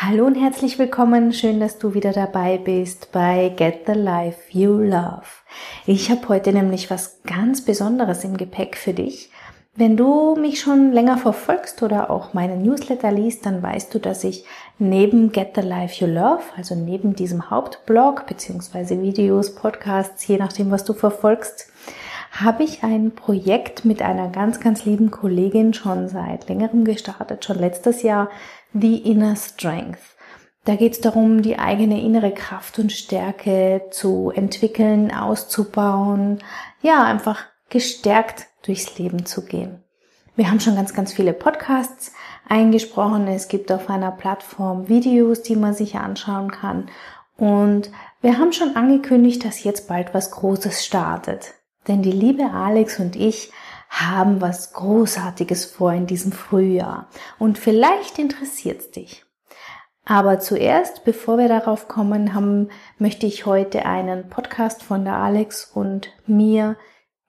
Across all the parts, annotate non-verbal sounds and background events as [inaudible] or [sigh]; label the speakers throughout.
Speaker 1: Hallo und herzlich willkommen. Schön, dass du wieder dabei bist bei Get the Life You Love. Ich habe heute nämlich was ganz Besonderes im Gepäck für dich. Wenn du mich schon länger verfolgst oder auch meine Newsletter liest, dann weißt du, dass ich neben Get the Life You Love, also neben diesem Hauptblog beziehungsweise Videos, Podcasts, je nachdem, was du verfolgst, habe ich ein Projekt mit einer ganz, ganz lieben Kollegin schon seit längerem gestartet, schon letztes Jahr, The Inner Strength. Da geht es darum, die eigene innere Kraft und Stärke zu entwickeln, auszubauen, ja, einfach gestärkt durchs Leben zu gehen. Wir haben schon ganz, ganz viele Podcasts eingesprochen. Es gibt auf einer Plattform Videos, die man sich anschauen kann. Und wir haben schon angekündigt, dass jetzt bald was Großes startet. Denn die liebe Alex und ich haben was Großartiges vor in diesem Frühjahr. Und vielleicht interessiert es dich. Aber zuerst, bevor wir darauf kommen, haben, möchte ich heute einen Podcast von der Alex und mir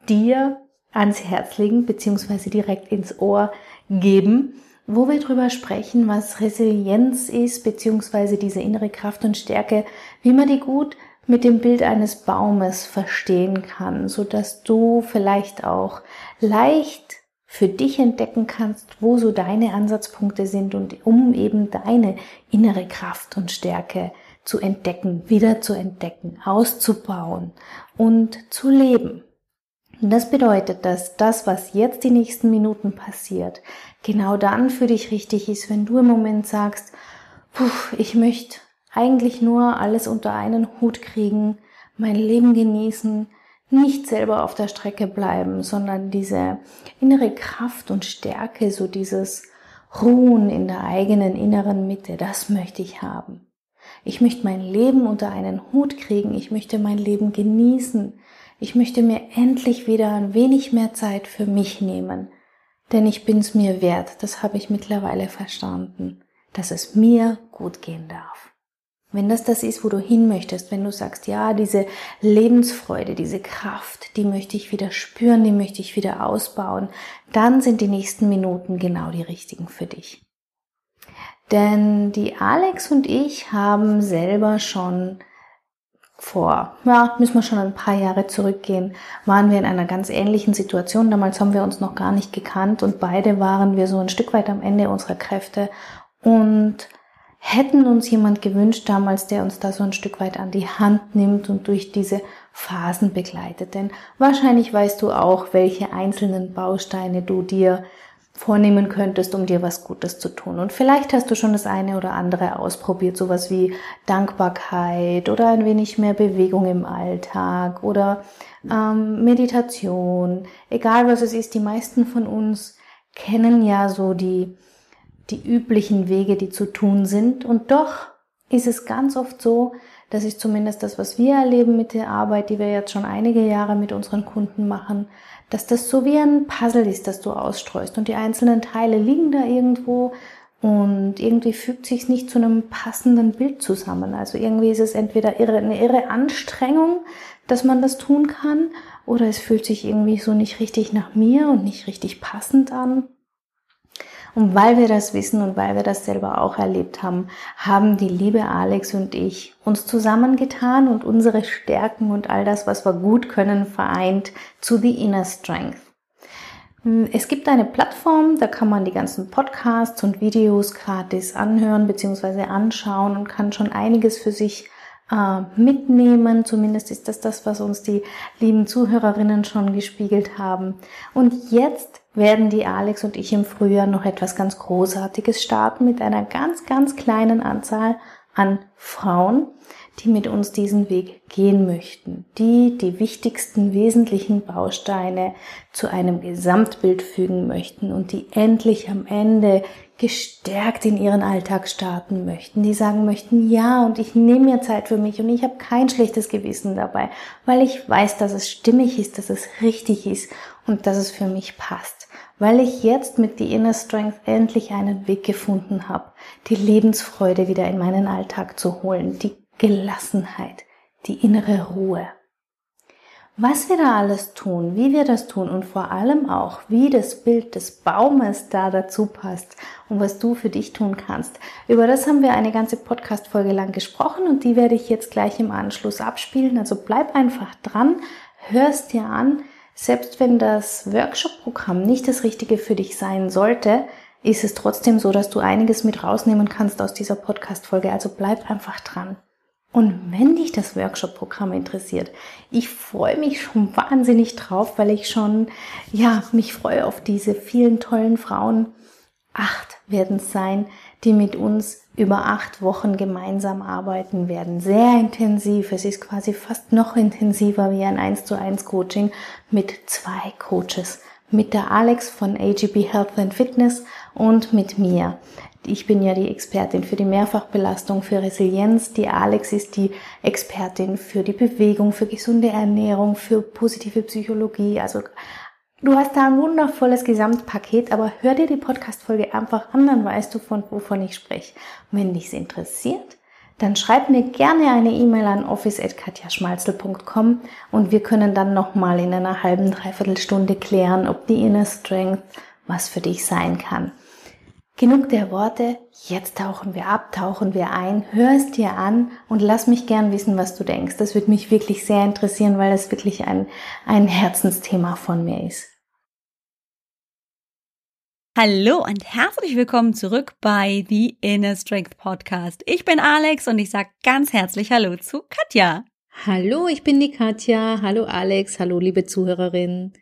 Speaker 1: dir ans Herz legen, beziehungsweise direkt ins Ohr geben, wo wir drüber sprechen, was Resilienz ist, beziehungsweise diese innere Kraft und Stärke, wie man die gut mit dem Bild eines Baumes verstehen kann, so dass du vielleicht auch leicht für dich entdecken kannst, wo so deine Ansatzpunkte sind und um eben deine innere Kraft und Stärke zu entdecken, wieder zu entdecken, auszubauen und zu leben. Und das bedeutet, dass das, was jetzt die nächsten Minuten passiert, genau dann für dich richtig ist, wenn du im Moment sagst, puh, ich möchte eigentlich nur alles unter einen Hut kriegen, mein Leben genießen, nicht selber auf der Strecke bleiben, sondern diese innere Kraft und Stärke, so dieses Ruhen in der eigenen inneren Mitte, das möchte ich haben. Ich möchte mein Leben unter einen Hut kriegen, ich möchte mein Leben genießen, ich möchte mir endlich wieder ein wenig mehr Zeit für mich nehmen, denn ich bin's mir wert, das habe ich mittlerweile verstanden, dass es mir gut gehen darf. Wenn das das ist, wo du hin möchtest, wenn du sagst, ja, diese Lebensfreude, diese Kraft, die möchte ich wieder spüren, die möchte ich wieder ausbauen, dann sind die nächsten Minuten genau die richtigen für dich. Denn die Alex und ich haben selber schon vor, ja, müssen wir schon ein paar Jahre zurückgehen, waren wir in einer ganz ähnlichen Situation. Damals haben wir uns noch gar nicht gekannt und beide waren wir so ein Stück weit am Ende unserer Kräfte und hätten uns jemand gewünscht damals, der uns da so ein Stück weit an die Hand nimmt und durch diese Phasen begleitet. Denn wahrscheinlich weißt du auch, welche einzelnen Bausteine du dir vornehmen könntest, um dir was Gutes zu tun. Und vielleicht hast du schon das eine oder andere ausprobiert, sowas wie Dankbarkeit oder ein wenig mehr Bewegung im Alltag oder ähm, Meditation. Egal was es ist, die meisten von uns kennen ja so die die üblichen Wege, die zu tun sind. Und doch ist es ganz oft so, das ist zumindest das, was wir erleben mit der Arbeit, die wir jetzt schon einige Jahre mit unseren Kunden machen, dass das so wie ein Puzzle ist, das du ausstreust und die einzelnen Teile liegen da irgendwo und irgendwie fügt sich nicht zu einem passenden Bild zusammen. Also irgendwie ist es entweder irre, eine irre Anstrengung, dass man das tun kann, oder es fühlt sich irgendwie so nicht richtig nach mir und nicht richtig passend an. Und weil wir das wissen und weil wir das selber auch erlebt haben, haben die liebe Alex und ich uns zusammengetan und unsere Stärken und all das, was wir gut können, vereint zu The Inner Strength. Es gibt eine Plattform, da kann man die ganzen Podcasts und Videos gratis anhören bzw. anschauen und kann schon einiges für sich äh, mitnehmen. Zumindest ist das das, was uns die lieben Zuhörerinnen schon gespiegelt haben. Und jetzt werden die Alex und ich im Frühjahr noch etwas ganz Großartiges starten mit einer ganz, ganz kleinen Anzahl an Frauen, die mit uns diesen Weg gehen möchten, die die wichtigsten wesentlichen Bausteine zu einem Gesamtbild fügen möchten und die endlich am Ende gestärkt in ihren Alltag starten möchten, die sagen möchten, ja, und ich nehme mir Zeit für mich und ich habe kein schlechtes Gewissen dabei, weil ich weiß, dass es stimmig ist, dass es richtig ist und dass es für mich passt, weil ich jetzt mit die Inner Strength endlich einen Weg gefunden habe, die Lebensfreude wieder in meinen Alltag zu holen, die Gelassenheit, die innere Ruhe. Was wir da alles tun, wie wir das tun und vor allem auch, wie das Bild des Baumes da dazu passt und was du für dich tun kannst. Über das haben wir eine ganze Podcast-Folge lang gesprochen und die werde ich jetzt gleich im Anschluss abspielen. Also bleib einfach dran, hörst dir an. Selbst wenn das Workshop-Programm nicht das Richtige für dich sein sollte, ist es trotzdem so, dass du einiges mit rausnehmen kannst aus dieser Podcast-Folge. Also bleib einfach dran. Und wenn dich das Workshop-Programm interessiert, ich freue mich schon wahnsinnig drauf, weil ich schon, ja, mich freue auf diese vielen tollen Frauen. Acht werden es sein, die mit uns über acht Wochen gemeinsam arbeiten werden. Sehr intensiv. Es ist quasi fast noch intensiver wie ein 1 zu 1 Coaching mit zwei Coaches. Mit der Alex von AGB Health and Fitness und mit mir. Ich bin ja die Expertin für die Mehrfachbelastung, für Resilienz. Die Alex ist die Expertin für die Bewegung, für gesunde Ernährung, für positive Psychologie. Also du hast da ein wundervolles Gesamtpaket, aber hör dir die Podcast-Folge einfach an, dann weißt du, von wovon ich spreche. Und wenn dich interessiert, dann schreib mir gerne eine E-Mail an office.katjaschmalzel.com und wir können dann nochmal in einer halben, dreiviertel Stunde klären, ob die Inner Strength was für dich sein kann. Genug der Worte, jetzt tauchen wir ab, tauchen wir ein, hör es dir an und lass mich gern wissen, was du denkst. Das würde mich wirklich sehr interessieren, weil das wirklich ein, ein Herzensthema von mir ist.
Speaker 2: Hallo und herzlich willkommen zurück bei The Inner Strength Podcast. Ich bin Alex und ich sage ganz herzlich Hallo zu Katja.
Speaker 1: Hallo, ich bin die Katja. Hallo Alex. Hallo liebe Zuhörerin.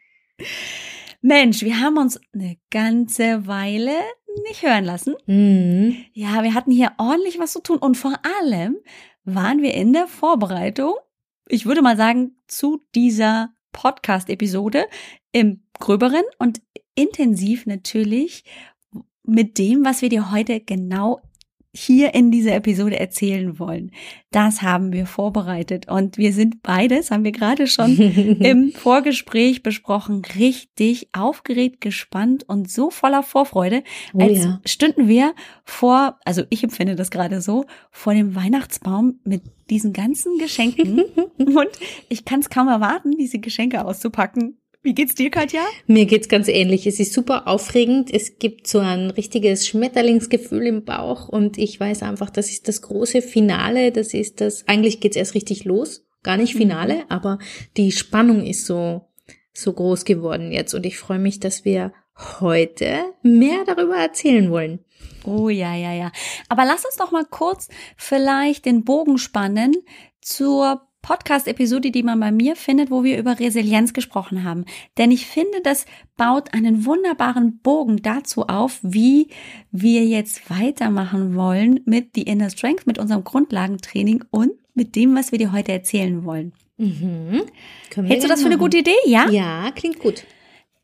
Speaker 2: Mensch, wir haben uns eine ganze Weile nicht hören lassen. Mhm. Ja, wir hatten hier ordentlich was zu tun und vor allem waren wir in der Vorbereitung, ich würde mal sagen, zu dieser Podcast-Episode im gröberen und intensiv natürlich mit dem, was wir dir heute genau hier in dieser Episode erzählen wollen. Das haben wir vorbereitet und wir sind beides, haben wir gerade schon [laughs] im Vorgespräch besprochen, richtig aufgeregt, gespannt und so voller Vorfreude, oh, als ja. stünden wir vor, also ich empfinde das gerade so, vor dem Weihnachtsbaum mit diesen ganzen Geschenken [laughs] und ich kann es kaum erwarten, diese Geschenke auszupacken wie geht's dir, Katja?
Speaker 1: Mir geht's ganz ähnlich. Es ist super aufregend. Es gibt so ein richtiges Schmetterlingsgefühl im Bauch und ich weiß einfach, das ist das große Finale. Das ist das, eigentlich geht's erst richtig los. Gar nicht Finale, mhm. aber die Spannung ist so, so groß geworden jetzt und ich freue mich, dass wir heute mehr darüber erzählen wollen.
Speaker 2: Oh ja, ja, ja. Aber lass uns doch mal kurz vielleicht den Bogen spannen zur Podcast-Episode, die man bei mir findet, wo wir über Resilienz gesprochen haben. Denn ich finde, das baut einen wunderbaren Bogen dazu auf, wie wir jetzt weitermachen wollen mit The Inner Strength, mit unserem Grundlagentraining und mit dem, was wir dir heute erzählen wollen. Mhm. Hältst du das für eine gute Idee? Ja?
Speaker 1: Ja, klingt gut.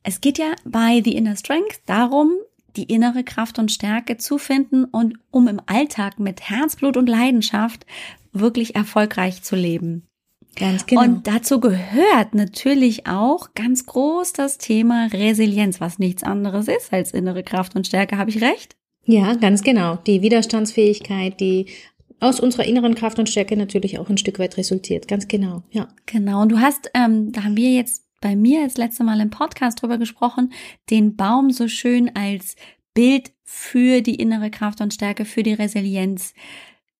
Speaker 2: Es geht ja bei The Inner Strength darum, die innere Kraft und Stärke zu finden und um im Alltag mit Herzblut und Leidenschaft wirklich erfolgreich zu leben.
Speaker 1: Ganz genau.
Speaker 2: Und dazu gehört natürlich auch ganz groß das Thema Resilienz, was nichts anderes ist als innere Kraft und Stärke. Habe ich recht?
Speaker 1: Ja, ganz genau. Die Widerstandsfähigkeit, die aus unserer inneren Kraft und Stärke natürlich auch ein Stück weit resultiert. Ganz genau, ja.
Speaker 2: Genau. Und du hast, ähm, da haben wir jetzt bei mir das letzte Mal im Podcast drüber gesprochen, den Baum so schön als Bild für die innere Kraft und Stärke, für die Resilienz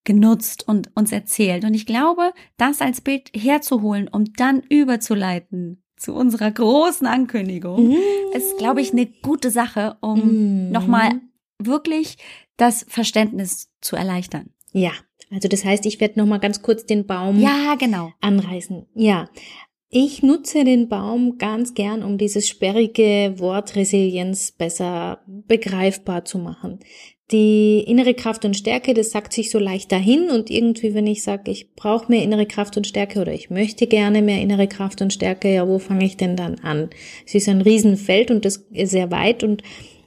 Speaker 2: genutzt und uns erzählt. Und ich glaube, das als Bild herzuholen, um dann überzuleiten zu unserer großen Ankündigung, mm. ist, glaube ich, eine gute Sache, um mm. nochmal wirklich das Verständnis zu erleichtern.
Speaker 1: Ja, also das heißt, ich werde nochmal ganz kurz den Baum
Speaker 2: ja, genau.
Speaker 1: anreißen. Ja, ich nutze den Baum ganz gern, um dieses sperrige Wort Resilienz besser begreifbar zu machen. Die innere Kraft und Stärke, das sagt sich so leicht dahin und irgendwie, wenn ich sage, ich brauche mehr innere Kraft und Stärke oder ich möchte gerne mehr innere Kraft und Stärke, ja, wo fange ich denn dann an? Es ist ein Riesenfeld und das ist sehr weit und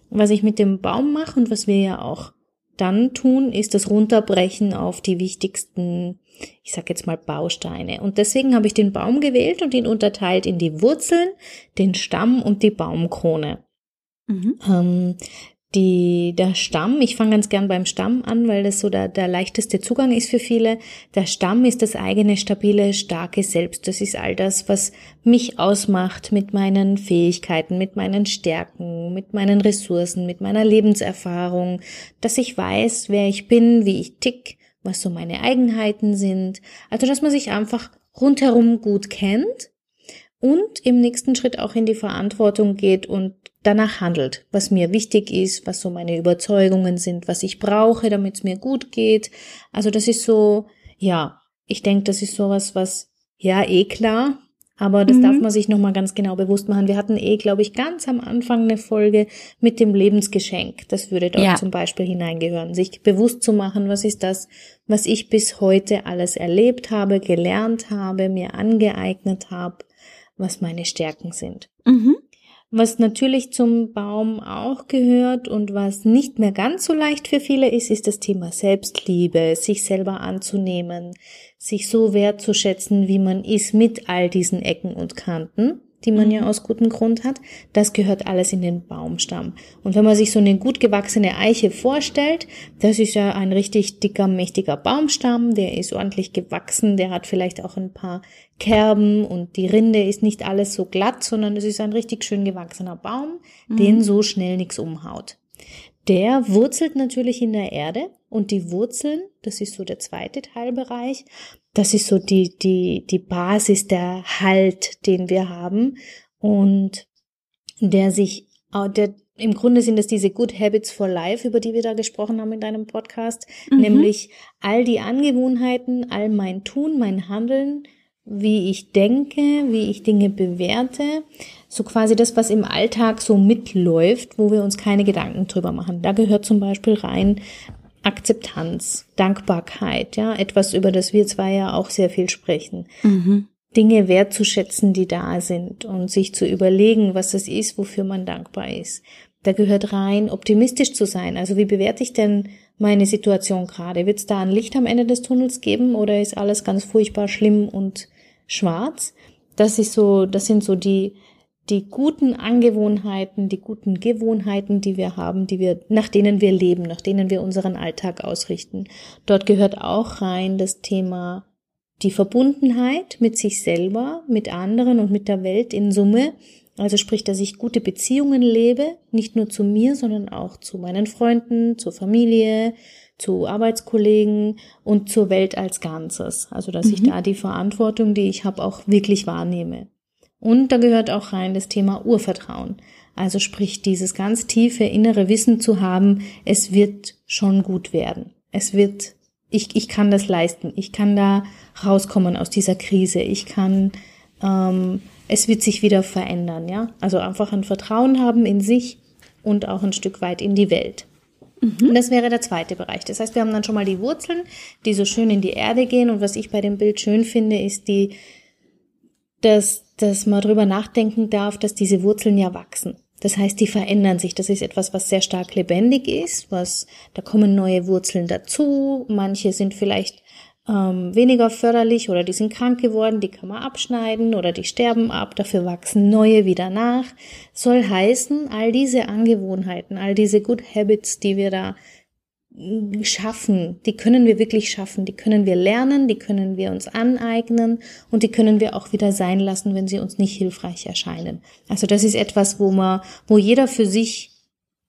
Speaker 1: was ich mit dem Baum mache und was wir ja auch dann tun, ist das Runterbrechen auf die wichtigsten, ich sag jetzt mal Bausteine. Und deswegen habe ich den Baum gewählt und ihn unterteilt in die Wurzeln, den Stamm und die Baumkrone. Mhm. Ähm, die, der Stamm, ich fange ganz gern beim Stamm an, weil das so der, der leichteste Zugang ist für viele. Der Stamm ist das eigene, stabile, starke Selbst. Das ist all das, was mich ausmacht mit meinen Fähigkeiten, mit meinen Stärken, mit meinen Ressourcen, mit meiner Lebenserfahrung, dass ich weiß, wer ich bin, wie ich tick, was so meine Eigenheiten sind. Also, dass man sich einfach rundherum gut kennt und im nächsten Schritt auch in die Verantwortung geht und danach handelt, was mir wichtig ist, was so meine Überzeugungen sind, was ich brauche, damit es mir gut geht. Also das ist so, ja, ich denke, das ist sowas, was ja eh klar, aber das mhm. darf man sich nochmal ganz genau bewusst machen. Wir hatten eh, glaube ich, ganz am Anfang eine Folge mit dem Lebensgeschenk. Das würde dort ja. zum Beispiel hineingehören. Sich bewusst zu machen, was ist das, was ich bis heute alles erlebt habe, gelernt habe, mir angeeignet habe, was meine Stärken sind. Mhm. Was natürlich zum Baum auch gehört und was nicht mehr ganz so leicht für viele ist, ist das Thema Selbstliebe, sich selber anzunehmen, sich so wertzuschätzen, wie man ist mit all diesen Ecken und Kanten die man ja mhm. aus gutem Grund hat, das gehört alles in den Baumstamm. Und wenn man sich so eine gut gewachsene Eiche vorstellt, das ist ja ein richtig dicker, mächtiger Baumstamm, der ist ordentlich gewachsen, der hat vielleicht auch ein paar Kerben und die Rinde ist nicht alles so glatt, sondern es ist ein richtig schön gewachsener Baum, mhm. den so schnell nichts umhaut. Der wurzelt natürlich in der Erde und die Wurzeln, das ist so der zweite Teilbereich, das ist so die, die, die Basis, der Halt, den wir haben und der sich, der, im Grunde sind es diese Good Habits for Life, über die wir da gesprochen haben in deinem Podcast, mhm. nämlich all die Angewohnheiten, all mein Tun, mein Handeln, wie ich denke, wie ich Dinge bewerte, so quasi das, was im Alltag so mitläuft, wo wir uns keine Gedanken drüber machen. Da gehört zum Beispiel rein Akzeptanz, Dankbarkeit, ja, etwas, über das wir zwei ja auch sehr viel sprechen. Mhm. Dinge wertzuschätzen, die da sind und sich zu überlegen, was es ist, wofür man dankbar ist. Da gehört rein, optimistisch zu sein. Also wie bewerte ich denn meine Situation gerade? Wird es da ein Licht am Ende des Tunnels geben oder ist alles ganz furchtbar schlimm und schwarz? Das ist so, das sind so die die guten Angewohnheiten, die guten Gewohnheiten, die wir haben, die wir, nach denen wir leben, nach denen wir unseren Alltag ausrichten. Dort gehört auch rein das Thema die Verbundenheit mit sich selber, mit anderen und mit der Welt in Summe. Also sprich, dass ich gute Beziehungen lebe, nicht nur zu mir, sondern auch zu meinen Freunden, zur Familie, zu Arbeitskollegen und zur Welt als Ganzes. Also dass mhm. ich da die Verantwortung, die ich habe, auch wirklich wahrnehme. Und da gehört auch rein das Thema Urvertrauen. Also sprich, dieses ganz tiefe innere Wissen zu haben, es wird schon gut werden. Es wird, ich, ich kann das leisten. Ich kann da rauskommen aus dieser Krise. Ich kann, ähm, es wird sich wieder verändern, ja. Also einfach ein Vertrauen haben in sich und auch ein Stück weit in die Welt. Mhm. Das wäre der zweite Bereich. Das heißt, wir haben dann schon mal die Wurzeln, die so schön in die Erde gehen. Und was ich bei dem Bild schön finde, ist die, dass dass man darüber nachdenken darf, dass diese Wurzeln ja wachsen. Das heißt, die verändern sich. Das ist etwas, was sehr stark lebendig ist, was, da kommen neue Wurzeln dazu. Manche sind vielleicht ähm, weniger förderlich oder die sind krank geworden, die kann man abschneiden oder die sterben ab, dafür wachsen neue wieder nach. Soll heißen, all diese Angewohnheiten, all diese Good Habits, die wir da schaffen, die können wir wirklich schaffen, die können wir lernen, die können wir uns aneignen und die können wir auch wieder sein lassen, wenn sie uns nicht hilfreich erscheinen. Also das ist etwas, wo man, wo jeder für sich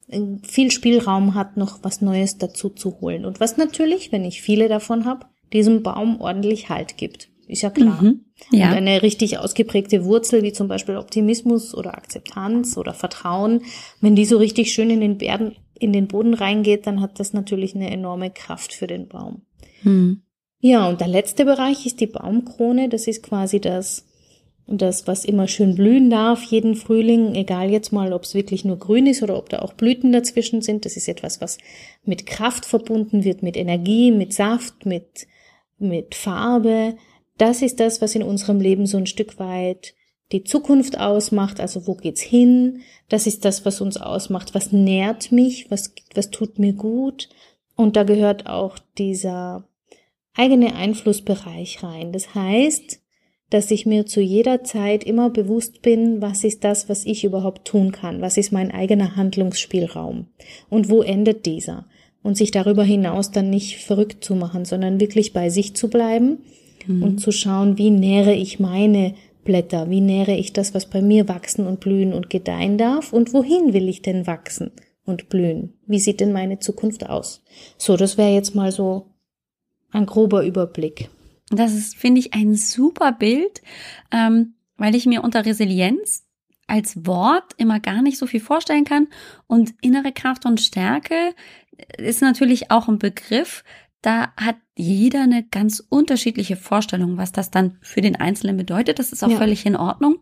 Speaker 1: äh, viel Spielraum hat, noch was Neues dazu zu holen. Und was natürlich, wenn ich viele davon habe, diesem Baum ordentlich Halt gibt. Ist ja klar. Mhm, ja. Und eine richtig ausgeprägte Wurzel, wie zum Beispiel Optimismus oder Akzeptanz oder Vertrauen, wenn die so richtig schön in den Bergen, in den Boden reingeht, dann hat das natürlich eine enorme Kraft für den Baum. Hm. Ja, und der letzte Bereich ist die Baumkrone. Das ist quasi das, das, was immer schön blühen darf, jeden Frühling, egal jetzt mal, ob es wirklich nur grün ist oder ob da auch Blüten dazwischen sind. Das ist etwas, was mit Kraft verbunden wird, mit Energie, mit Saft, mit, mit Farbe. Das ist das, was in unserem Leben so ein Stück weit die Zukunft ausmacht, also wo geht's hin? Das ist das, was uns ausmacht. Was nährt mich? Was, was tut mir gut? Und da gehört auch dieser eigene Einflussbereich rein. Das heißt, dass ich mir zu jeder Zeit immer bewusst bin, was ist das, was ich überhaupt tun kann, was ist mein eigener Handlungsspielraum und wo endet dieser und sich darüber hinaus dann nicht verrückt zu machen, sondern wirklich bei sich zu bleiben mhm. und zu schauen, wie nähere ich meine Blätter, wie nähere ich das, was bei mir wachsen und blühen und gedeihen darf und wohin will ich denn wachsen und blühen? Wie sieht denn meine Zukunft aus? So, das wäre jetzt mal so ein grober Überblick.
Speaker 2: Das ist, finde ich, ein super Bild, ähm, weil ich mir unter Resilienz als Wort immer gar nicht so viel vorstellen kann. Und innere Kraft und Stärke ist natürlich auch ein Begriff. Da hat jeder eine ganz unterschiedliche Vorstellung, was das dann für den Einzelnen bedeutet. Das ist auch ja. völlig in Ordnung.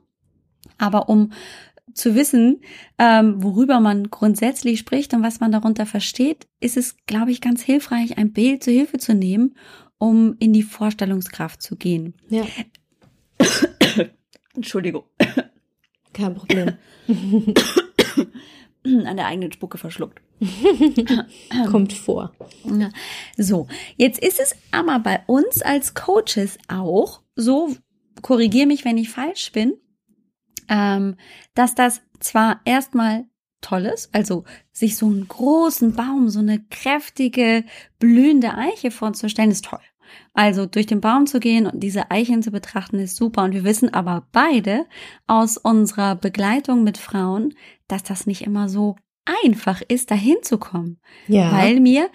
Speaker 2: Aber um zu wissen, ähm, worüber man grundsätzlich spricht und was man darunter versteht, ist es, glaube ich, ganz hilfreich, ein Bild zur Hilfe zu nehmen um in die Vorstellungskraft zu gehen.
Speaker 1: Ja. [coughs]
Speaker 2: Entschuldigung.
Speaker 1: Kein Problem. [coughs]
Speaker 2: An der eigenen Spucke verschluckt. [laughs]
Speaker 1: Kommt vor.
Speaker 2: So, jetzt ist es aber bei uns als Coaches auch so, korrigiere mich, wenn ich falsch bin, ähm, dass das zwar erstmal Tolles, also sich so einen großen Baum, so eine kräftige, blühende Eiche vorzustellen, ist toll. Also durch den Baum zu gehen und diese Eichen zu betrachten, ist super. Und wir wissen aber beide aus unserer Begleitung mit Frauen, dass das nicht immer so einfach ist, dahin zu kommen. Ja. Weil mir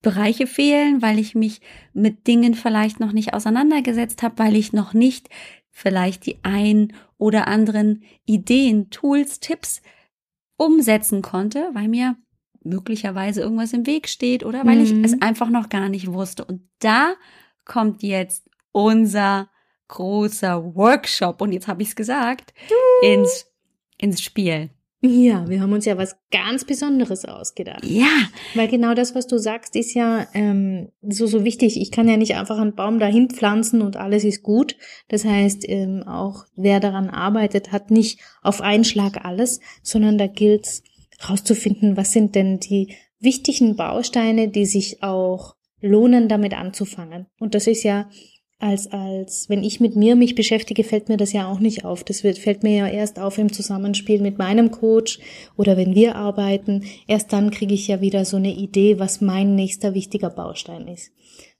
Speaker 2: Bereiche fehlen, weil ich mich mit Dingen vielleicht noch nicht auseinandergesetzt habe, weil ich noch nicht vielleicht die ein oder anderen Ideen, Tools, Tipps umsetzen konnte, weil mir möglicherweise irgendwas im Weg steht oder weil mhm. ich es einfach noch gar nicht wusste. Und da kommt jetzt unser großer Workshop, und jetzt habe ich es gesagt, ins, ins Spiel.
Speaker 1: Ja, wir haben uns ja was ganz Besonderes ausgedacht.
Speaker 2: Ja.
Speaker 1: Weil genau das, was du sagst, ist ja ähm, so, so wichtig. Ich kann ja nicht einfach einen Baum dahin pflanzen und alles ist gut. Das heißt, ähm, auch wer daran arbeitet, hat nicht auf einen Schlag alles, sondern da gilt es rauszufinden, was sind denn die wichtigen Bausteine, die sich auch lohnen, damit anzufangen. Und das ist ja als, als, wenn ich mit mir mich beschäftige, fällt mir das ja auch nicht auf. Das wird, fällt mir ja erst auf im Zusammenspiel mit meinem Coach oder wenn wir arbeiten. Erst dann kriege ich ja wieder so eine Idee, was mein nächster wichtiger Baustein ist.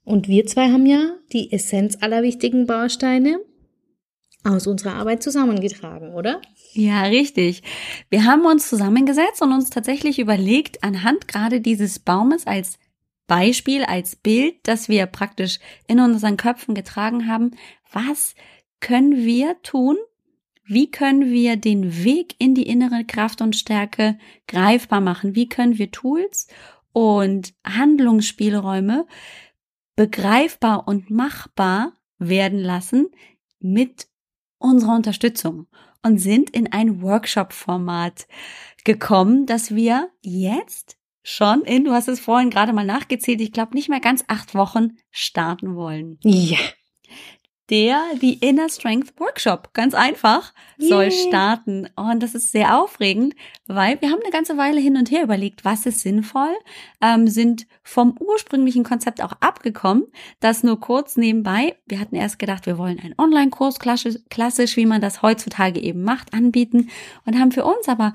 Speaker 1: Und wir zwei haben ja die Essenz aller wichtigen Bausteine aus unserer Arbeit zusammengetragen, oder?
Speaker 2: Ja, richtig. Wir haben uns zusammengesetzt und uns tatsächlich überlegt, anhand gerade dieses Baumes als Beispiel, als Bild, das wir praktisch in unseren Köpfen getragen haben. Was können wir tun? Wie können wir den Weg in die innere Kraft und Stärke greifbar machen? Wie können wir Tools und Handlungsspielräume begreifbar und machbar werden lassen mit unserer Unterstützung und sind in ein Workshop-Format gekommen, das wir jetzt schon in, du hast es vorhin gerade mal nachgezählt, ich glaube nicht mehr ganz acht Wochen starten wollen.
Speaker 1: Ja.
Speaker 2: Der The Inner Strength Workshop, ganz einfach, yeah. soll starten. Und das ist sehr aufregend, weil wir haben eine ganze Weile hin und her überlegt, was ist sinnvoll, ähm, sind vom ursprünglichen Konzept auch abgekommen. Das nur kurz nebenbei. Wir hatten erst gedacht, wir wollen einen Online-Kurs klassisch, klassisch, wie man das heutzutage eben macht, anbieten und haben für uns aber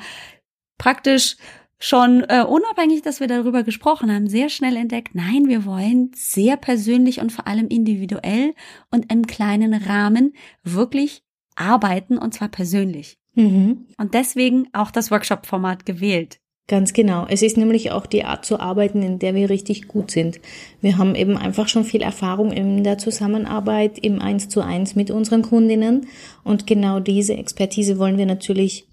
Speaker 2: praktisch schon äh, unabhängig, dass wir darüber gesprochen haben, sehr schnell entdeckt, nein, wir wollen sehr persönlich und vor allem individuell und im kleinen Rahmen wirklich arbeiten und zwar persönlich. Mhm. Und deswegen auch das Workshop-Format gewählt.
Speaker 1: Ganz genau. Es ist nämlich auch die Art zu arbeiten, in der wir richtig gut sind. Wir haben eben einfach schon viel Erfahrung in der Zusammenarbeit im Eins zu eins mit unseren Kundinnen und genau diese Expertise wollen wir natürlich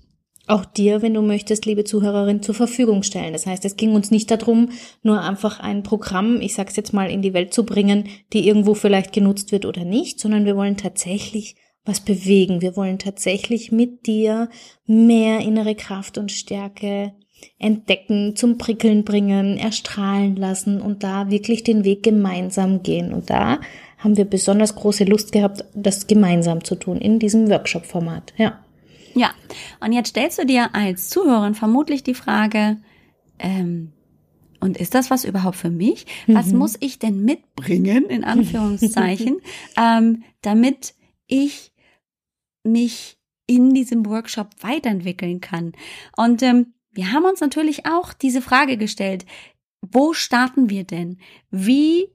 Speaker 1: auch dir, wenn du möchtest, liebe Zuhörerin, zur Verfügung stellen. Das heißt, es ging uns nicht darum, nur einfach ein Programm, ich sag's jetzt mal, in die Welt zu bringen, die irgendwo vielleicht genutzt wird oder nicht, sondern wir wollen tatsächlich was bewegen. Wir wollen tatsächlich mit dir mehr innere Kraft und Stärke entdecken, zum Prickeln bringen, erstrahlen lassen und da wirklich den Weg gemeinsam gehen. Und da haben wir besonders große Lust gehabt, das gemeinsam zu tun in diesem Workshop-Format. Ja.
Speaker 2: Ja. Und jetzt stellst du dir als Zuhörerin vermutlich die Frage, ähm, und ist das was überhaupt für mich? Was mhm. muss ich denn mitbringen, in Anführungszeichen, [laughs] ähm, damit ich mich in diesem Workshop weiterentwickeln kann? Und ähm, wir haben uns natürlich auch diese Frage gestellt, wo starten wir denn? Wie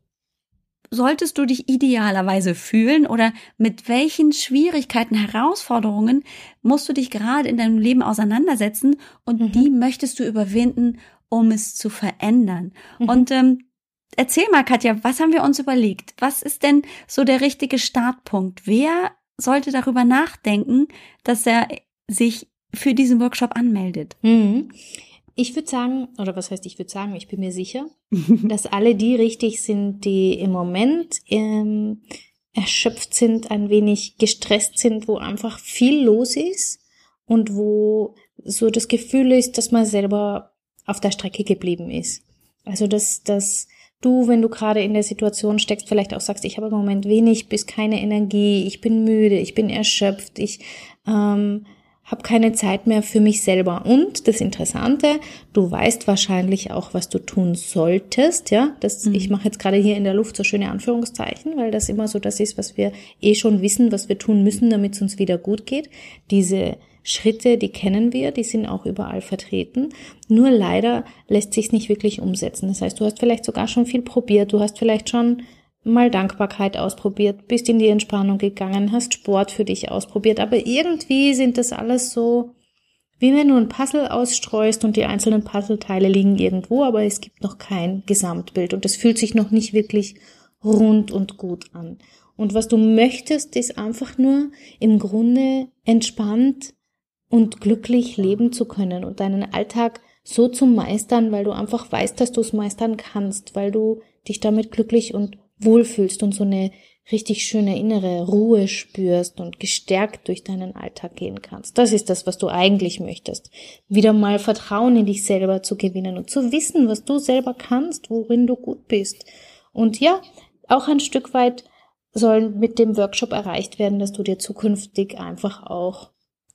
Speaker 2: solltest du dich idealerweise fühlen oder mit welchen Schwierigkeiten, Herausforderungen musst du dich gerade in deinem Leben auseinandersetzen und mhm. die möchtest du überwinden, um es zu verändern. Mhm. Und ähm, erzähl mal, Katja, was haben wir uns überlegt? Was ist denn so der richtige Startpunkt? Wer sollte darüber nachdenken, dass er sich für diesen Workshop anmeldet?
Speaker 1: Mhm. Ich würde sagen, oder was heißt ich würde sagen, ich bin mir sicher, [laughs] dass alle die richtig sind, die im Moment ähm, erschöpft sind, ein wenig gestresst sind, wo einfach viel los ist und wo so das Gefühl ist, dass man selber auf der Strecke geblieben ist. Also dass, dass du, wenn du gerade in der Situation steckst, vielleicht auch sagst, ich habe im Moment wenig bis keine Energie, ich bin müde, ich bin erschöpft, ich ähm, habe keine Zeit mehr für mich selber. Und das Interessante, du weißt wahrscheinlich auch, was du tun solltest, ja. Das, mhm. Ich mache jetzt gerade hier in der Luft so schöne Anführungszeichen, weil das immer so das ist, was wir eh schon wissen, was wir tun müssen, damit es uns wieder gut geht. Diese Schritte, die kennen wir, die sind auch überall vertreten. Nur leider lässt sich nicht wirklich umsetzen. Das heißt, du hast vielleicht sogar schon viel probiert, du hast vielleicht schon mal Dankbarkeit ausprobiert, bist in die Entspannung gegangen, hast Sport für dich ausprobiert, aber irgendwie sind das alles so, wie wenn du ein Puzzle ausstreust und die einzelnen Puzzleteile liegen irgendwo, aber es gibt noch kein Gesamtbild und es fühlt sich noch nicht wirklich rund und gut an. Und was du möchtest, ist einfach nur im Grunde entspannt und glücklich leben zu können und deinen Alltag so zu meistern, weil du einfach weißt, dass du es meistern kannst, weil du dich damit glücklich und wohlfühlst und so eine richtig schöne innere Ruhe spürst und gestärkt durch deinen Alltag gehen kannst. Das ist das, was du eigentlich möchtest. Wieder mal Vertrauen in dich selber zu gewinnen und zu wissen, was du selber kannst, worin du gut bist. Und ja, auch ein Stück weit soll mit dem Workshop erreicht werden, dass du dir zukünftig einfach auch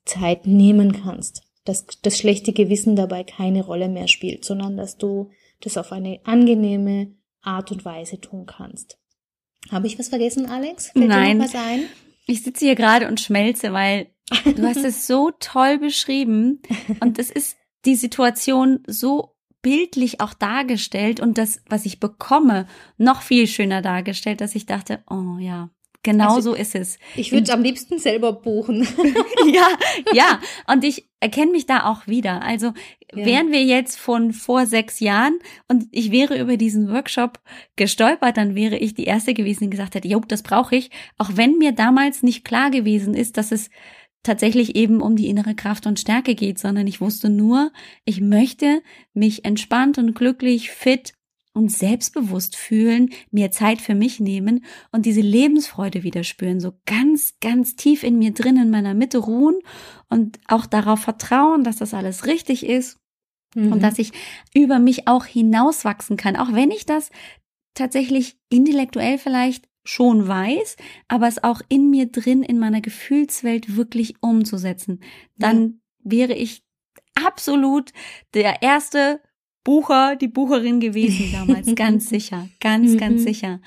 Speaker 1: Zeit nehmen kannst. Dass das schlechte Gewissen dabei keine Rolle mehr spielt, sondern dass du das auf eine angenehme, Art und Weise tun kannst. Habe ich was vergessen, Alex?
Speaker 2: Fällt Nein. Dir noch was ein? Ich sitze hier gerade und schmelze, weil [laughs] du hast es so toll beschrieben und es ist die Situation so bildlich auch dargestellt und das, was ich bekomme, noch viel schöner dargestellt, dass ich dachte, oh ja, Genau also, so ist es.
Speaker 1: Ich würde am liebsten selber buchen. [laughs]
Speaker 2: ja, ja. Und ich erkenne mich da auch wieder. Also ja. wären wir jetzt von vor sechs Jahren und ich wäre über diesen Workshop gestolpert, dann wäre ich die erste gewesen, die gesagt hätte, jo, das brauche ich. Auch wenn mir damals nicht klar gewesen ist, dass es tatsächlich eben um die innere Kraft und Stärke geht, sondern ich wusste nur, ich möchte mich entspannt und glücklich, fit und selbstbewusst fühlen, mir Zeit für mich nehmen und diese Lebensfreude wieder spüren, so ganz, ganz tief in mir drin, in meiner Mitte ruhen und auch darauf vertrauen, dass das alles richtig ist mhm. und dass ich über mich auch hinauswachsen kann, auch wenn ich das tatsächlich intellektuell vielleicht schon weiß, aber es auch in mir drin, in meiner Gefühlswelt wirklich umzusetzen. Dann mhm. wäre ich absolut der erste Bucher, die Bucherin gewesen [laughs] damals, ganz sicher, ganz, ganz mhm. sicher.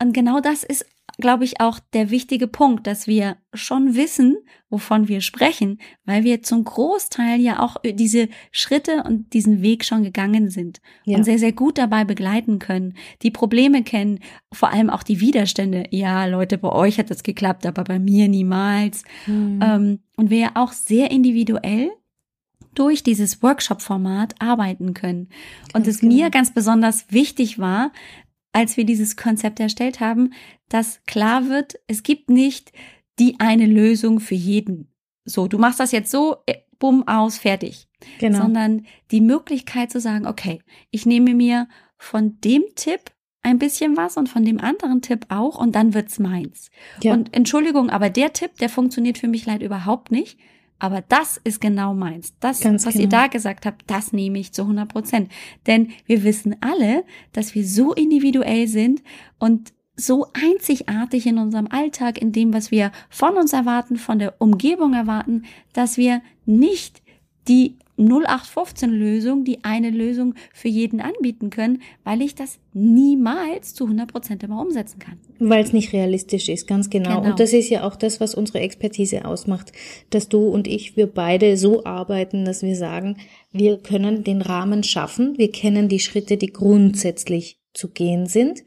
Speaker 2: Und genau das ist, glaube ich, auch der wichtige Punkt, dass wir schon wissen, wovon wir sprechen, weil wir zum Großteil ja auch diese Schritte und diesen Weg schon gegangen sind ja. und sehr, sehr gut dabei begleiten können, die Probleme kennen, vor allem auch die Widerstände. Ja, Leute, bei euch hat das geklappt, aber bei mir niemals. Mhm. Ähm, und wir ja auch sehr individuell durch dieses Workshop-Format arbeiten können. Und es genau. mir ganz besonders wichtig war, als wir dieses Konzept erstellt haben, dass klar wird, es gibt nicht die eine Lösung für jeden. So, du machst das jetzt so, äh, bumm, aus, fertig. Genau. Sondern die Möglichkeit zu sagen, okay, ich nehme mir von dem Tipp ein bisschen was und von dem anderen Tipp auch und dann wird's meins. Ja. Und Entschuldigung, aber der Tipp, der funktioniert für mich leider überhaupt nicht. Aber das ist genau meins. Das, Ganz was genau. ihr da gesagt habt, das nehme ich zu 100 Prozent. Denn wir wissen alle, dass wir so individuell sind und so einzigartig in unserem Alltag, in dem, was wir von uns erwarten, von der Umgebung erwarten, dass wir nicht die 0815 Lösung, die eine Lösung für jeden anbieten können, weil ich das niemals zu 100 Prozent immer umsetzen kann.
Speaker 1: Weil es nicht realistisch ist, ganz genau. genau. Und das ist ja auch das, was unsere Expertise ausmacht, dass du und ich, wir beide so arbeiten, dass wir sagen, wir können den Rahmen schaffen, wir kennen die Schritte, die grundsätzlich zu gehen sind.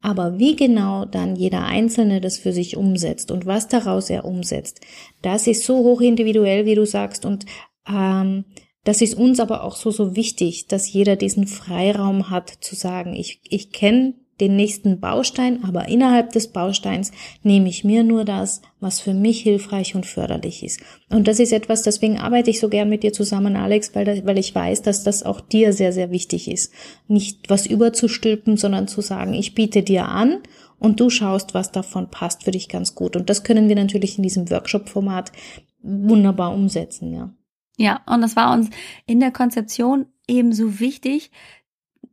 Speaker 1: Aber wie genau dann jeder Einzelne das für sich umsetzt und was daraus er umsetzt, das ist so hoch individuell, wie du sagst. Und ähm, das ist uns aber auch so, so wichtig, dass jeder diesen Freiraum hat zu sagen, ich, ich kenne den nächsten Baustein, aber innerhalb des Bausteins nehme ich mir nur das, was für mich hilfreich und förderlich ist. Und das ist etwas, deswegen arbeite ich so gern mit dir zusammen, Alex, weil, weil ich weiß, dass das auch dir sehr, sehr wichtig ist. Nicht was überzustülpen, sondern zu sagen, ich biete dir an und du schaust, was davon passt für dich ganz gut. Und das können wir natürlich in diesem Workshop-Format wunderbar umsetzen, ja.
Speaker 2: Ja, und das war uns in der Konzeption ebenso wichtig,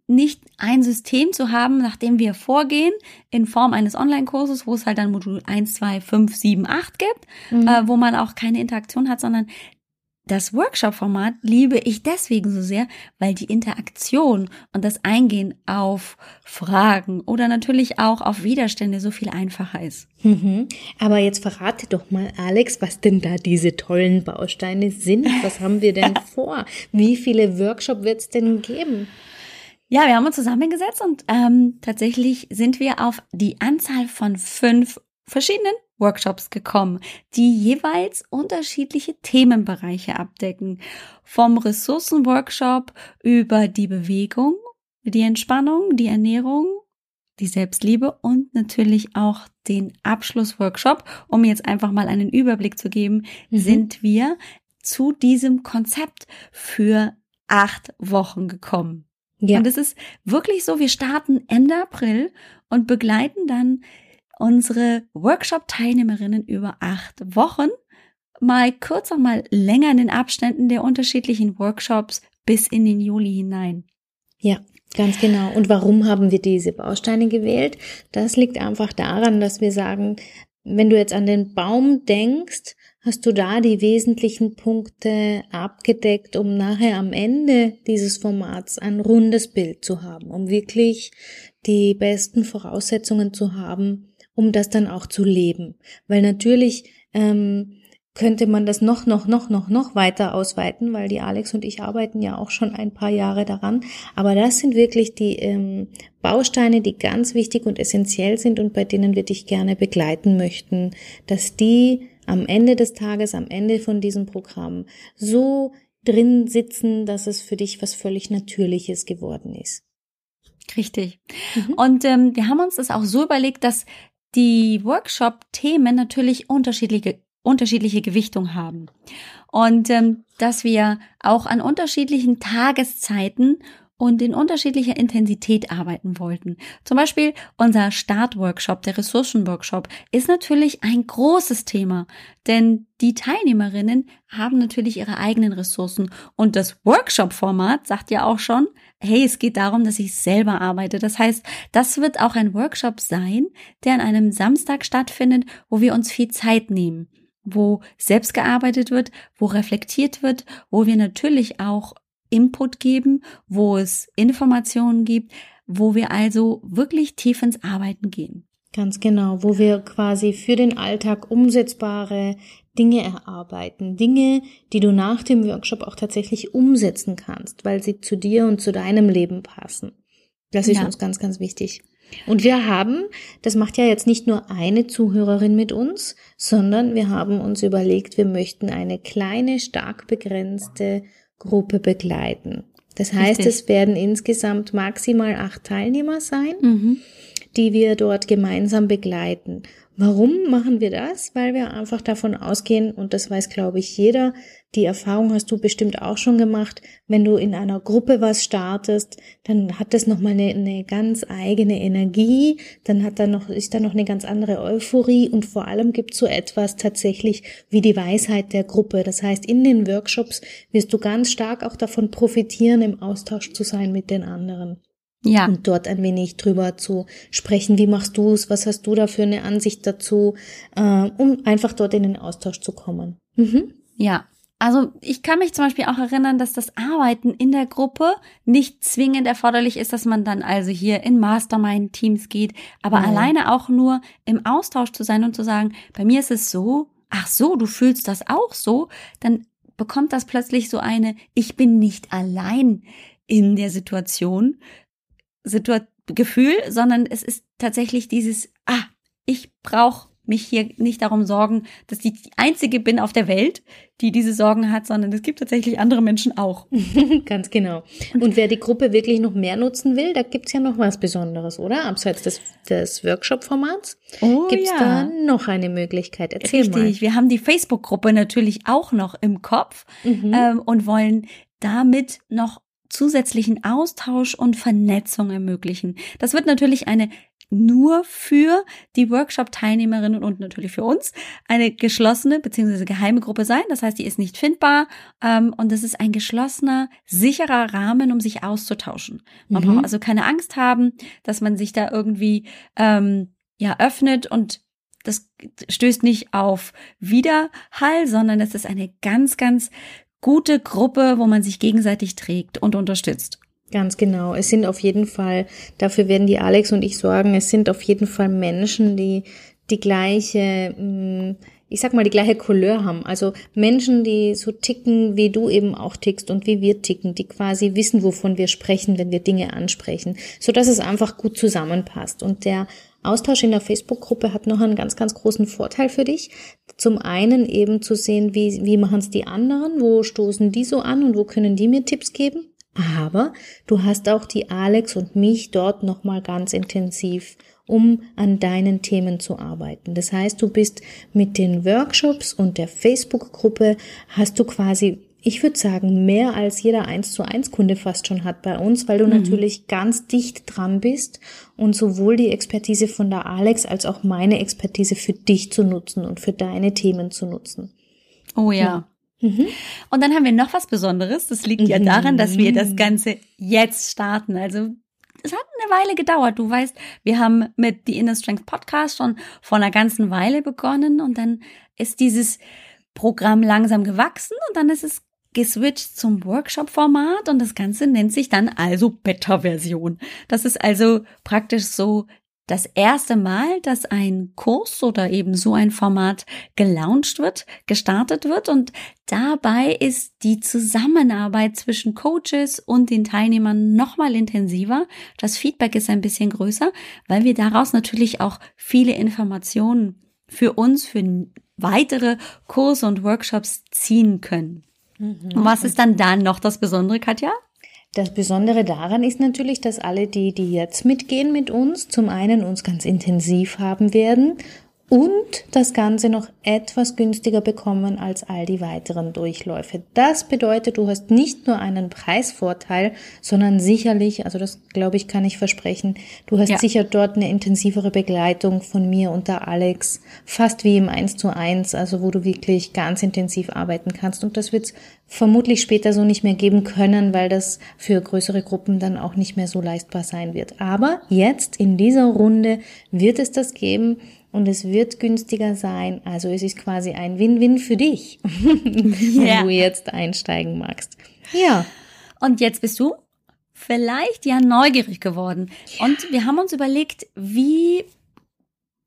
Speaker 2: nicht ein System zu haben, nach dem wir vorgehen, in Form eines Online-Kurses, wo es halt dann Modul 1, 2, 5, 7, 8 gibt, mhm. äh, wo man auch keine Interaktion hat, sondern das Workshop-Format liebe ich deswegen so sehr, weil die Interaktion und das Eingehen auf Fragen oder natürlich auch auf Widerstände so viel einfacher ist.
Speaker 1: Mhm. Aber jetzt verrate doch mal, Alex, was denn da diese tollen Bausteine sind. Was haben wir denn [laughs] vor? Wie viele Workshop wird es denn geben?
Speaker 2: Ja, wir haben uns zusammengesetzt und ähm, tatsächlich sind wir auf die Anzahl von fünf verschiedenen Workshops gekommen, die jeweils unterschiedliche Themenbereiche abdecken. Vom Ressourcenworkshop über die Bewegung, die Entspannung, die Ernährung, die Selbstliebe und natürlich auch den Abschlussworkshop, um jetzt einfach mal einen Überblick zu geben, mhm. sind wir zu diesem Konzept für acht Wochen gekommen. Ja. Und es ist wirklich so, wir starten Ende April und begleiten dann unsere Workshop-Teilnehmerinnen über acht Wochen, mal kürzer, mal länger in den Abständen der unterschiedlichen Workshops bis in den Juli hinein.
Speaker 1: Ja, ganz genau. Und warum haben wir diese Bausteine gewählt? Das liegt einfach daran, dass wir sagen, wenn du jetzt an den Baum denkst, hast du da die wesentlichen Punkte abgedeckt, um nachher am Ende dieses Formats ein rundes Bild zu haben, um wirklich die besten Voraussetzungen zu haben, um das dann auch zu leben. Weil natürlich ähm, könnte man das noch, noch, noch, noch, noch weiter ausweiten, weil die Alex und ich arbeiten ja auch schon ein paar Jahre daran. Aber das sind wirklich die ähm, Bausteine, die ganz wichtig und essentiell sind und bei denen wir dich gerne begleiten möchten, dass die am Ende des Tages, am Ende von diesem Programm so drin sitzen, dass es für dich was völlig Natürliches geworden ist.
Speaker 2: Richtig. Mhm. Und ähm, wir haben uns das auch so überlegt, dass die Workshop-Themen natürlich unterschiedliche, unterschiedliche Gewichtung haben. Und ähm, dass wir auch an unterschiedlichen Tageszeiten und in unterschiedlicher Intensität arbeiten wollten. Zum Beispiel unser Startworkshop, der Ressourcenworkshop, ist natürlich ein großes Thema, denn die Teilnehmerinnen haben natürlich ihre eigenen Ressourcen und das Workshop-Format sagt ja auch schon, hey, es geht darum, dass ich selber arbeite. Das heißt, das wird auch ein Workshop sein, der an einem Samstag stattfindet, wo wir uns viel Zeit nehmen, wo selbst gearbeitet wird, wo reflektiert wird, wo wir natürlich auch Input geben, wo es Informationen gibt, wo wir also wirklich tief ins Arbeiten gehen.
Speaker 1: Ganz genau, wo wir quasi für den Alltag umsetzbare Dinge erarbeiten, Dinge, die du nach dem Workshop auch tatsächlich umsetzen kannst, weil sie zu dir und zu deinem Leben passen. Das ist ja. uns ganz, ganz wichtig. Und wir haben, das macht ja jetzt nicht nur eine Zuhörerin mit uns, sondern wir haben uns überlegt, wir möchten eine kleine, stark begrenzte Gruppe begleiten. Das heißt, Richtig. es werden insgesamt maximal acht Teilnehmer sein. Mhm die wir dort gemeinsam begleiten. Warum machen wir das? Weil wir einfach davon ausgehen, und das weiß, glaube ich, jeder, die Erfahrung hast du bestimmt auch schon gemacht, wenn du in einer Gruppe was startest, dann hat das nochmal eine, eine ganz eigene Energie, dann hat da noch, ist da noch eine ganz andere Euphorie und vor allem gibt so etwas tatsächlich wie die Weisheit der Gruppe. Das heißt, in den Workshops wirst du ganz stark auch davon profitieren, im Austausch zu sein mit den anderen. Ja. Und dort ein wenig drüber zu sprechen, wie machst du es, was hast du da für eine Ansicht dazu, äh, um einfach dort in den Austausch zu kommen.
Speaker 2: Mhm. Ja, also ich kann mich zum Beispiel auch erinnern, dass das Arbeiten in der Gruppe nicht zwingend erforderlich ist, dass man dann also hier in Mastermind-Teams geht, aber mhm. alleine auch nur im Austausch zu sein und zu sagen, bei mir ist es so, ach so, du fühlst das auch so, dann bekommt das plötzlich so eine, ich bin nicht allein in der Situation, Situation, Gefühl, sondern es ist tatsächlich dieses, ah, ich brauche mich hier nicht darum sorgen, dass ich die einzige bin auf der Welt, die diese Sorgen hat, sondern es gibt tatsächlich andere Menschen auch. [laughs]
Speaker 1: Ganz genau. Und wer die Gruppe wirklich noch mehr nutzen will, da gibt's ja noch was Besonderes, oder? Abseits des, des Workshop-Formats oh, gibt's ja. da noch eine Möglichkeit. Erzähl
Speaker 2: Richtig.
Speaker 1: mal.
Speaker 2: Richtig, wir haben die Facebook-Gruppe natürlich auch noch im Kopf mhm. ähm, und wollen damit noch zusätzlichen Austausch und Vernetzung ermöglichen. Das wird natürlich eine nur für die Workshop-Teilnehmerinnen und natürlich für uns eine geschlossene bzw. geheime Gruppe sein. Das heißt, die ist nicht findbar ähm, und es ist ein geschlossener, sicherer Rahmen, um sich auszutauschen. Man mhm. braucht also keine Angst haben, dass man sich da irgendwie ähm, ja öffnet und das stößt nicht auf Widerhall, sondern es ist eine ganz, ganz gute Gruppe, wo man sich gegenseitig trägt und unterstützt.
Speaker 1: Ganz genau. Es sind auf jeden Fall, dafür werden die Alex und ich sorgen, es sind auf jeden Fall Menschen, die die gleiche, mm, ich sag mal, die gleiche Couleur haben. Also Menschen, die so ticken, wie du eben auch tickst und wie wir ticken, die quasi wissen, wovon wir sprechen, wenn wir Dinge ansprechen, so dass es einfach gut zusammenpasst. Und der Austausch in der Facebook-Gruppe hat noch einen ganz, ganz großen Vorteil für dich. Zum einen eben zu sehen, wie, wie machen es die anderen, wo stoßen die so an und wo können die mir Tipps geben. Aber du hast auch die Alex und mich dort nochmal ganz intensiv, um an deinen Themen zu arbeiten. Das heißt, du bist mit den Workshops und der Facebook-Gruppe hast du quasi ich würde sagen, mehr als jeder 1 zu 1 Kunde fast schon hat bei uns, weil du mhm. natürlich ganz dicht dran bist und sowohl die Expertise von der Alex als auch meine Expertise für dich zu nutzen und für deine Themen zu nutzen.
Speaker 2: Oh ja. ja. Mhm. Und dann haben wir noch was Besonderes. Das liegt ja daran, dass wir das Ganze jetzt starten. Also es hat eine Weile gedauert. Du weißt, wir haben mit The Inner Strength Podcast schon vor einer ganzen Weile begonnen und dann ist dieses Programm langsam gewachsen und dann ist es geswitcht zum Workshop-Format und das Ganze nennt sich dann also Beta-Version. Das ist also praktisch so das erste Mal, dass ein Kurs oder eben so ein Format gelauncht wird, gestartet wird und dabei ist die Zusammenarbeit zwischen Coaches und den Teilnehmern nochmal intensiver. Das Feedback ist ein bisschen größer, weil wir daraus natürlich auch viele Informationen für uns, für weitere Kurse und Workshops ziehen können. Mhm. Und was ist dann dann noch das Besondere, Katja?
Speaker 1: Das Besondere daran ist natürlich, dass alle die, die jetzt mitgehen mit uns, zum einen uns ganz intensiv haben werden und das Ganze noch etwas günstiger bekommen als all die weiteren Durchläufe. Das bedeutet, du hast nicht nur einen Preisvorteil, sondern sicherlich, also das glaube ich, kann ich versprechen, du hast ja. sicher dort eine intensivere Begleitung von mir und der Alex, fast wie im 1 zu 1, also wo du wirklich ganz intensiv arbeiten kannst. Und das wird es vermutlich später so nicht mehr geben können, weil das für größere Gruppen dann auch nicht mehr so leistbar sein wird. Aber jetzt in dieser Runde wird es das geben und es wird günstiger sein. Also es ist quasi ein Win-Win für dich, [laughs] wenn ja. du jetzt einsteigen magst. Ja.
Speaker 2: Und jetzt bist du vielleicht ja neugierig geworden. Ja. Und wir haben uns überlegt, wie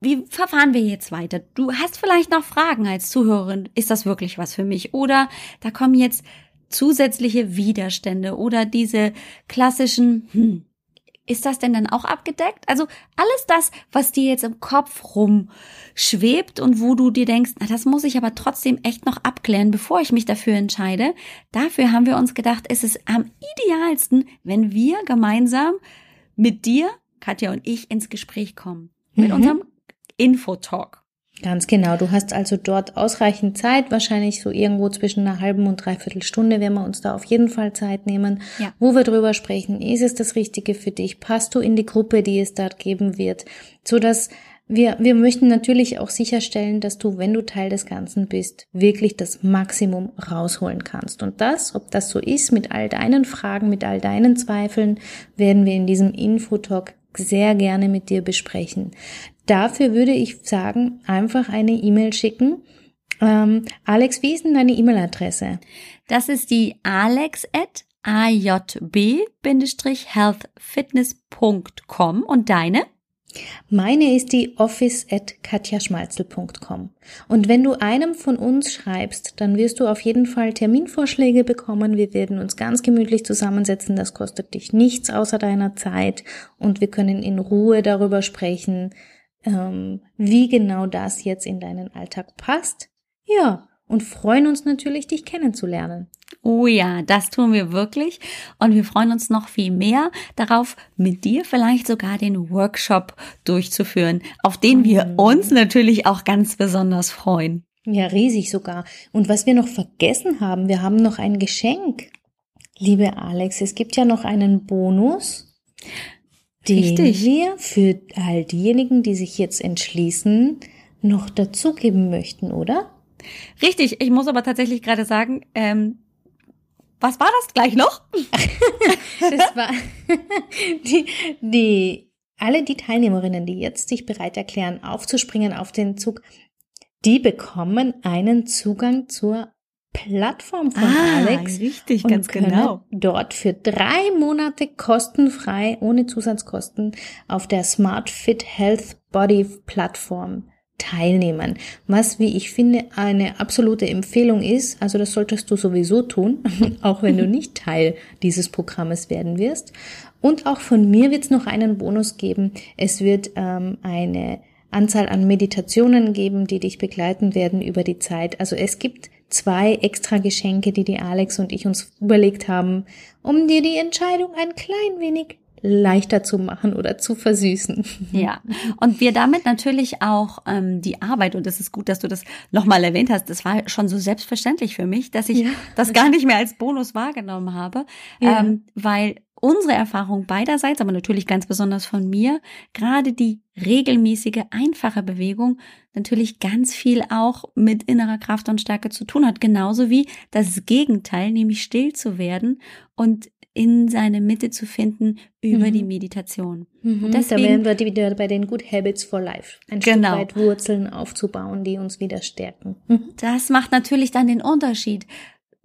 Speaker 2: wie verfahren wir jetzt weiter? Du hast vielleicht noch Fragen als Zuhörerin. Ist das wirklich was für mich? Oder da kommen jetzt zusätzliche Widerstände oder diese klassischen, hm, ist das denn dann auch abgedeckt? Also alles das, was dir jetzt im Kopf rumschwebt und wo du dir denkst, na, das muss ich aber trotzdem echt noch abklären, bevor ich mich dafür entscheide. Dafür haben wir uns gedacht, es ist am idealsten, wenn wir gemeinsam mit dir Katja und ich ins Gespräch kommen mit mhm. unserem Infotalk.
Speaker 1: Ganz genau. Du hast also dort ausreichend Zeit, wahrscheinlich so irgendwo zwischen einer halben und dreiviertel Stunde, werden wir uns da auf jeden Fall Zeit nehmen, ja. wo wir drüber sprechen, ist es das Richtige für dich? Passt du in die Gruppe, die es dort geben wird? So dass wir, wir möchten natürlich auch sicherstellen, dass du, wenn du Teil des Ganzen bist, wirklich das Maximum rausholen kannst. Und das, ob das so ist, mit all deinen Fragen, mit all deinen Zweifeln, werden wir in diesem Infotalk sehr gerne mit dir besprechen. Dafür würde ich sagen, einfach eine E-Mail schicken. Ähm, Alex, wie ist denn deine E-Mail-Adresse?
Speaker 2: Das ist die alex at ajb-healthfitness.com und deine?
Speaker 1: Meine ist die office at katjaschmalzel.com. Und wenn du einem von uns schreibst, dann wirst du auf jeden Fall Terminvorschläge bekommen. Wir werden uns ganz gemütlich zusammensetzen. Das kostet dich nichts außer deiner Zeit. Und wir können in Ruhe darüber sprechen, ähm, wie genau das jetzt in deinen Alltag passt. Ja, und freuen uns natürlich, dich kennenzulernen.
Speaker 2: Oh ja, das tun wir wirklich. Und wir freuen uns noch viel mehr darauf, mit dir vielleicht sogar den Workshop durchzuführen, auf den wir mhm. uns natürlich auch ganz besonders freuen.
Speaker 1: Ja, riesig sogar. Und was wir noch vergessen haben, wir haben noch ein Geschenk. Liebe Alex, es gibt ja noch einen Bonus, den Richtig. wir für all diejenigen, die sich jetzt entschließen, noch dazugeben möchten, oder?
Speaker 2: Richtig, ich muss aber tatsächlich gerade sagen, ähm, was war das gleich noch? [laughs]
Speaker 1: das war [laughs] die, die, alle die Teilnehmerinnen, die jetzt sich bereit erklären, aufzuspringen auf den Zug, die bekommen einen Zugang zur Plattform von ah, Alex.
Speaker 2: Richtig, ganz genau.
Speaker 1: Dort für drei Monate kostenfrei, ohne Zusatzkosten, auf der Smart Fit Health Body Plattform teilnehmen. Was, wie ich finde, eine absolute Empfehlung ist, also das solltest du sowieso tun, [laughs] auch wenn du nicht Teil dieses Programmes werden wirst. Und auch von mir wird es noch einen Bonus geben. Es wird ähm, eine Anzahl an Meditationen geben, die dich begleiten werden über die Zeit. Also es gibt zwei extra Geschenke, die die Alex und ich uns überlegt haben, um dir die Entscheidung ein klein wenig leichter zu machen oder zu versüßen. [laughs]
Speaker 2: Ja, und wir damit natürlich auch ähm, die Arbeit, und es ist gut, dass du das nochmal erwähnt hast, das war schon so selbstverständlich für mich, dass ich ja. das gar nicht mehr als Bonus wahrgenommen habe, ja. ähm, weil unsere Erfahrung beiderseits, aber natürlich ganz besonders von mir, gerade die regelmäßige, einfache Bewegung natürlich ganz viel auch mit innerer Kraft und Stärke zu tun hat. Genauso wie das Gegenteil, nämlich still zu werden und in seine Mitte zu finden über mhm. die Meditation.
Speaker 1: Mhm. Deswegen, da wären wir wieder bei den Good Habits for Life. Ein genau. Stück weit Wurzeln aufzubauen, die uns wieder stärken.
Speaker 2: Mhm. Das macht natürlich dann den Unterschied.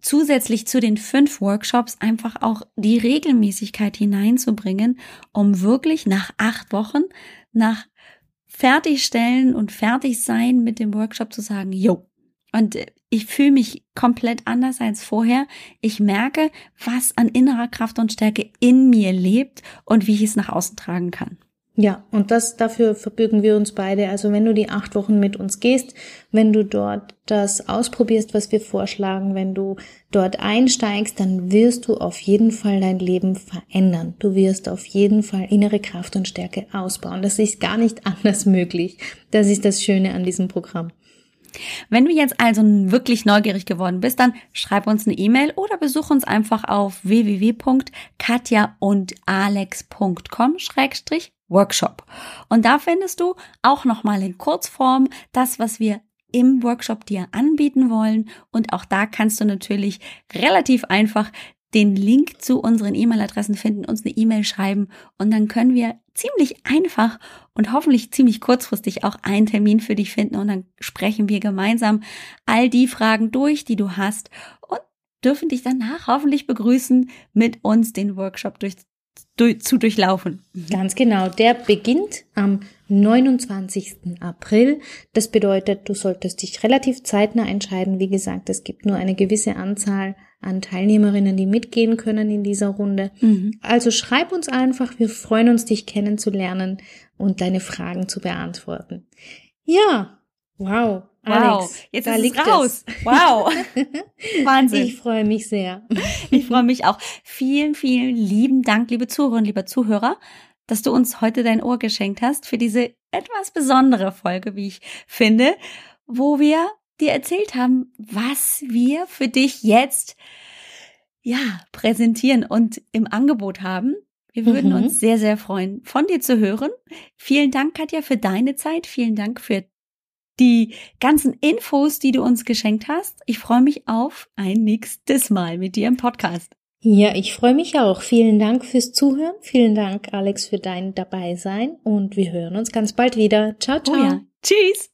Speaker 2: Zusätzlich zu den fünf Workshops einfach auch die Regelmäßigkeit hineinzubringen, um wirklich nach acht Wochen, nach Fertigstellen und Fertigsein mit dem Workshop zu sagen, jo, und ich fühle mich komplett anders als vorher. Ich merke, was an innerer Kraft und Stärke in mir lebt und wie ich es nach außen tragen kann.
Speaker 1: Ja, und das dafür verbürgen wir uns beide. Also wenn du die acht Wochen mit uns gehst, wenn du dort das ausprobierst, was wir vorschlagen, wenn du dort einsteigst, dann wirst du auf jeden Fall dein Leben verändern. Du wirst auf jeden Fall innere Kraft und Stärke ausbauen. Das ist gar nicht [laughs] anders möglich. Das ist das Schöne an diesem Programm.
Speaker 2: Wenn du jetzt also wirklich neugierig geworden bist, dann schreib uns eine E-Mail oder besuch uns einfach auf www.katjaundalex.com-workshop. Und da findest du auch nochmal in Kurzform das, was wir im Workshop dir anbieten wollen. Und auch da kannst du natürlich relativ einfach den Link zu unseren E-Mail-Adressen finden, uns eine E-Mail schreiben und dann können wir ziemlich einfach und hoffentlich ziemlich kurzfristig auch einen Termin für dich finden und dann sprechen wir gemeinsam all die Fragen durch, die du hast und dürfen dich danach hoffentlich begrüßen, mit uns den Workshop durch, durch, zu durchlaufen.
Speaker 1: Ganz genau. Der beginnt am 29. April. Das bedeutet, du solltest dich relativ zeitnah entscheiden. Wie gesagt, es gibt nur eine gewisse Anzahl an Teilnehmerinnen, die mitgehen können in dieser Runde. Mhm. Also schreib uns einfach, wir freuen uns, dich kennenzulernen und deine Fragen zu beantworten. Ja, wow.
Speaker 2: Alex, wow, jetzt da ist liegt es raus. Es. Wow. [laughs]
Speaker 1: Wahnsinn. Ich freue mich sehr. [laughs]
Speaker 2: Ich freue mich auch. Vielen, vielen lieben Dank, liebe Zuhörerinnen, lieber Zuhörer, dass du uns heute dein Ohr geschenkt hast für diese etwas besondere Folge, wie ich finde, wo wir dir erzählt haben, was wir für dich jetzt ja präsentieren und im Angebot haben. Wir würden mhm. uns sehr, sehr freuen, von dir zu hören. Vielen Dank, Katja, für deine Zeit. Vielen Dank für die ganzen Infos, die du uns geschenkt hast. Ich freue mich auf ein nächstes Mal mit dir im Podcast.
Speaker 1: Ja, ich freue mich auch. Vielen Dank fürs Zuhören. Vielen Dank, Alex, für dein Dabeisein. Und wir hören uns ganz bald wieder. Ciao, ciao. Oh ja.
Speaker 2: Tschüss.